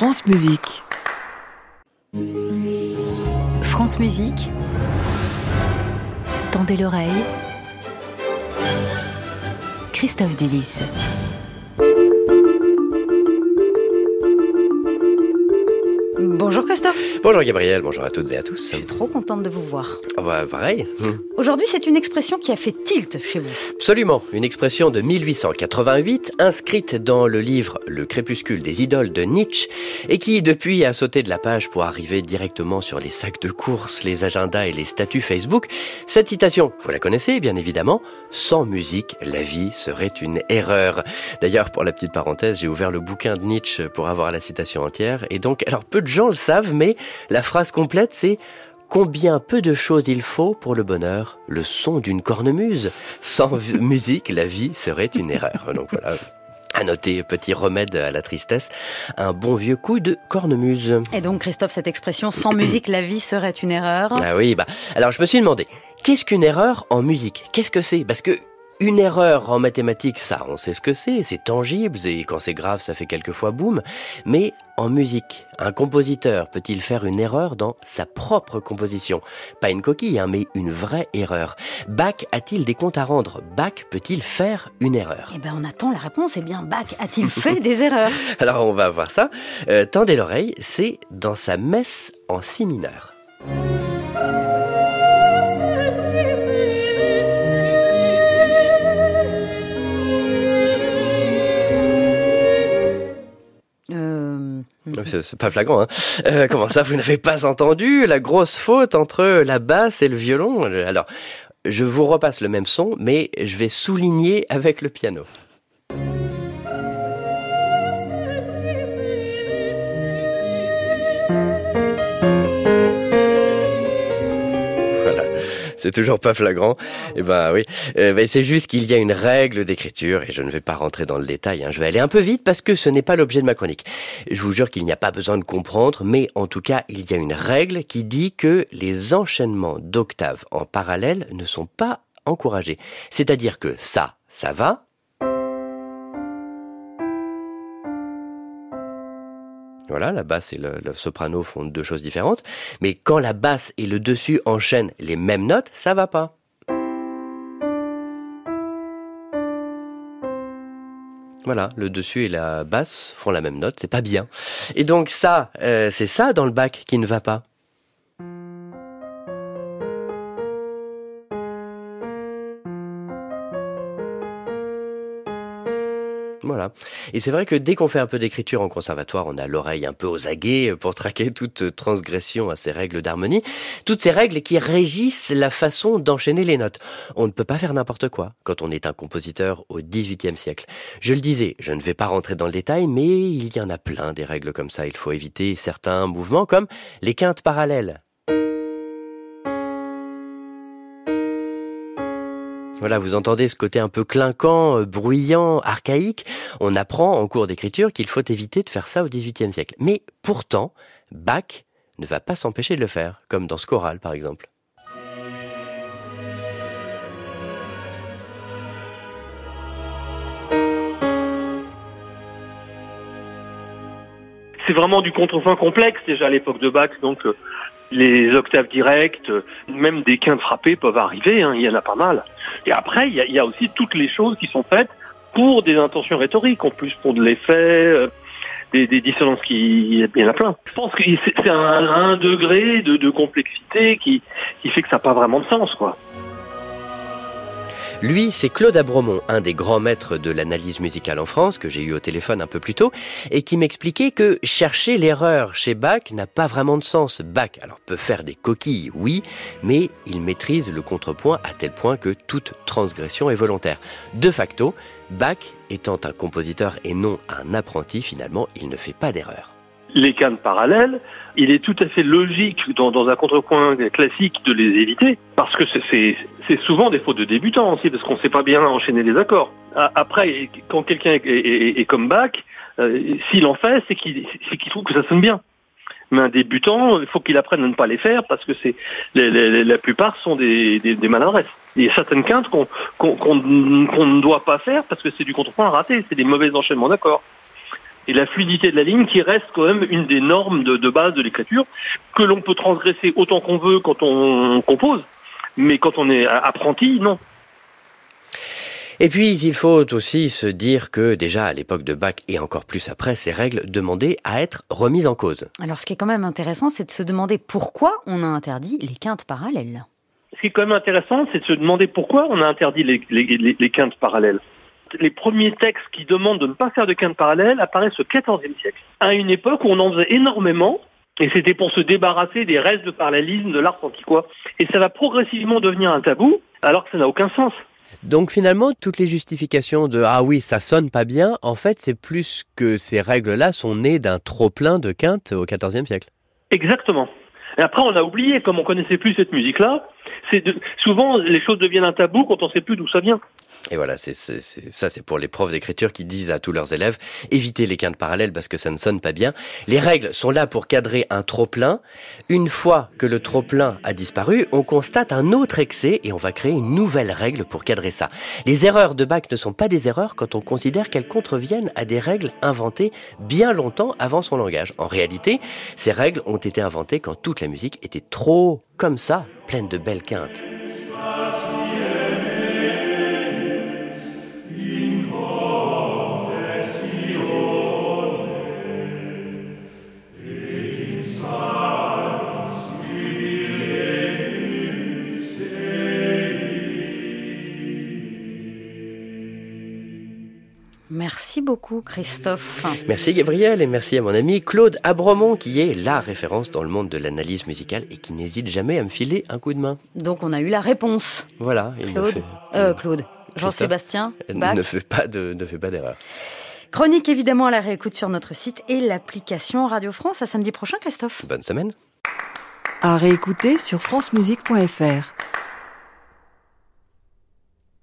France Musique. France Musique. Tendez l'oreille. Christophe Delis. Bonjour Christophe. Bonjour Gabriel, bonjour à toutes et à tous. Je suis trop contente de vous voir. Ah bah, pareil. Aujourd'hui, c'est une expression qui a fait tilt chez vous. Absolument, une expression de 1888 inscrite dans le livre Le crépuscule des idoles de Nietzsche et qui depuis a sauté de la page pour arriver directement sur les sacs de courses, les agendas et les statuts Facebook. Cette citation, vous la connaissez bien évidemment, sans musique, la vie serait une erreur. D'ailleurs, pour la petite parenthèse, j'ai ouvert le bouquin de Nietzsche pour avoir la citation entière et donc alors peu de gens le savent mais la phrase complète c'est Combien peu de choses il faut pour le bonheur Le son d'une cornemuse. Sans musique, la vie serait une erreur. Donc voilà. À noter, petit remède à la tristesse, un bon vieux coup de cornemuse. Et donc, Christophe, cette expression sans musique, la vie serait une erreur. Ah oui, bah, alors je me suis demandé, qu'est-ce qu'une erreur en musique? Qu'est-ce que c'est? Parce que une erreur en mathématiques, ça, on sait ce que c'est, c'est tangible, et quand c'est grave, ça fait quelquefois boum. Mais en musique, un compositeur peut-il faire une erreur dans sa propre composition? Pas une coquille, hein, mais une vraie erreur. Bach a-t-il des comptes à rendre? Bach peut-il faire une erreur? Eh bien, on attend la réponse. Eh bien, Bach a-t-il fait des erreurs? Alors, on va voir ça. Euh, tendez l'oreille, c'est dans sa messe en si mineur. C'est pas flagrant, hein Euh, Comment ça, vous n'avez pas entendu la grosse faute entre la basse et le violon? Alors, je vous repasse le même son, mais je vais souligner avec le piano. C'est toujours pas flagrant. Eh ben oui, Euh, c'est juste qu'il y a une règle d'écriture et je ne vais pas rentrer dans le détail. hein. Je vais aller un peu vite parce que ce n'est pas l'objet de ma chronique. Je vous jure qu'il n'y a pas besoin de comprendre, mais en tout cas, il y a une règle qui dit que les enchaînements d'octaves en parallèle ne sont pas encouragés. C'est-à-dire que ça, ça va. Voilà, la basse et le, soprano font deux choses différentes. Mais quand la basse et le dessus enchaînent les mêmes notes, ça va pas. Voilà, le dessus et la basse font la même note, c'est pas bien. Et donc ça, euh, c'est ça dans le bac qui ne va pas. Et c'est vrai que dès qu'on fait un peu d'écriture en conservatoire, on a l'oreille un peu aux aguets pour traquer toute transgression à ces règles d'harmonie. Toutes ces règles qui régissent la façon d'enchaîner les notes. On ne peut pas faire n'importe quoi quand on est un compositeur au XVIIIe siècle. Je le disais, je ne vais pas rentrer dans le détail, mais il y en a plein des règles comme ça. Il faut éviter certains mouvements comme les quintes parallèles. Voilà, vous entendez ce côté un peu clinquant, euh, bruyant, archaïque. On apprend en cours d'écriture qu'il faut éviter de faire ça au XVIIIe siècle. Mais pourtant, Bach ne va pas s'empêcher de le faire, comme dans ce choral par exemple. c'est vraiment du contrepoint complexe déjà à l'époque de Bach, donc euh, les octaves directes, même des quintes frappées peuvent arriver, hein, il y en a pas mal. Et après, il y a, y a aussi toutes les choses qui sont faites pour des intentions rhétoriques, en plus pour de l'effet, euh, des, des dissonances qui, il y en a plein. Je pense que c'est c'est un, un degré de, de complexité qui, qui fait que ça n'a pas vraiment de sens, quoi. Lui, c'est Claude Abromont, un des grands maîtres de l'analyse musicale en France, que j'ai eu au téléphone un peu plus tôt, et qui m'expliquait que chercher l'erreur chez Bach n'a pas vraiment de sens. Bach, peut faire des coquilles, oui, mais il maîtrise le contrepoint à tel point que toute transgression est volontaire. De facto, Bach étant un compositeur et non un apprenti, finalement, il ne fait pas d'erreur. Les cannes parallèles, il est tout à fait logique dans, dans un contrepoint classique de les éviter, parce que c'est- souvent des fautes de débutants aussi, parce qu'on ne sait pas bien enchaîner les accords. Après, quand quelqu'un est, est- est comme Bach, euh, s'il en fait, c'est qu'il qu'il trouve que ça sonne bien. Mais un débutant, il faut qu'il apprenne à ne pas les faire, parce que c'est la plupart sont des, des, maladresses. Il y a certaines quintes qu'on qu'on- qu'on ne doit pas faire, parce que c'est du contrepoint raté, c'est des mauvais enchaînements d'accords. Et la fluidité de la ligne qui reste quand même une des normes de, de base de l'écriture que l'on peut transgresser autant qu'on veut quand on compose, mais quand on est apprenti, non. Et puis, il faut aussi se dire que déjà à l'époque de Bach et encore plus après, ces règles demandaient à être remises en cause. Alors, ce qui est quand même intéressant, c'est de se demander pourquoi on a interdit les quintes parallèles. Ce qui est quand même intéressant, c'est de se demander pourquoi on a interdit les, les, les, quintes parallèles. Les premiers textes qui demandent de ne pas faire de quintes parallèles apparaissent au XIVe siècle, à une époque où on en faisait énormément, et c'était pour se débarrasser des restes de parallélisme de l'art antiquois. Et ça va progressivement devenir un tabou, alors que ça n'a aucun sens. Donc finalement, toutes les justifications de ah oui, ça sonne pas bien, en fait, c'est plus que ces règles-là sont nées d'un trop-plein de quintes au XIVe siècle. Exactement. Et après, on a oublié, comme on connaissait plus cette musique-là, c'est souvent les choses deviennent un tabou quand on sait plus d'où ça vient. Et voilà, c'est ça, c'est pour les profs d'écriture qui disent à tous leurs élèves évitez les quintes parallèles parce que ça ne sonne pas bien. Les règles sont là pour cadrer un trop plein. Une fois que le trop plein a disparu, on constate un autre excès et on va créer une nouvelle règle pour cadrer ça. Les erreurs de Bach ne sont pas des erreurs quand on considère qu'elles contreviennent à des règles inventées bien longtemps avant son langage. En réalité, ces règles ont été inventées quand toute la musique était trop comme ça, pleine de belles quintes. Merci beaucoup Christophe. Merci Gabriel et merci à mon ami Claude Abromont qui est la référence dans le monde de l'analyse musicale et qui n'hésite jamais à me filer un coup de main. Donc on a eu la réponse. Voilà. Claude. Euh, Claude. Jean-Sébastien. Ne fait pas de, ne fait pas d'erreur. Chronique évidemment à la réécoute sur notre site et l'application Radio France. À samedi prochain Christophe. Bonne semaine. À réécouter sur francemusique.fr.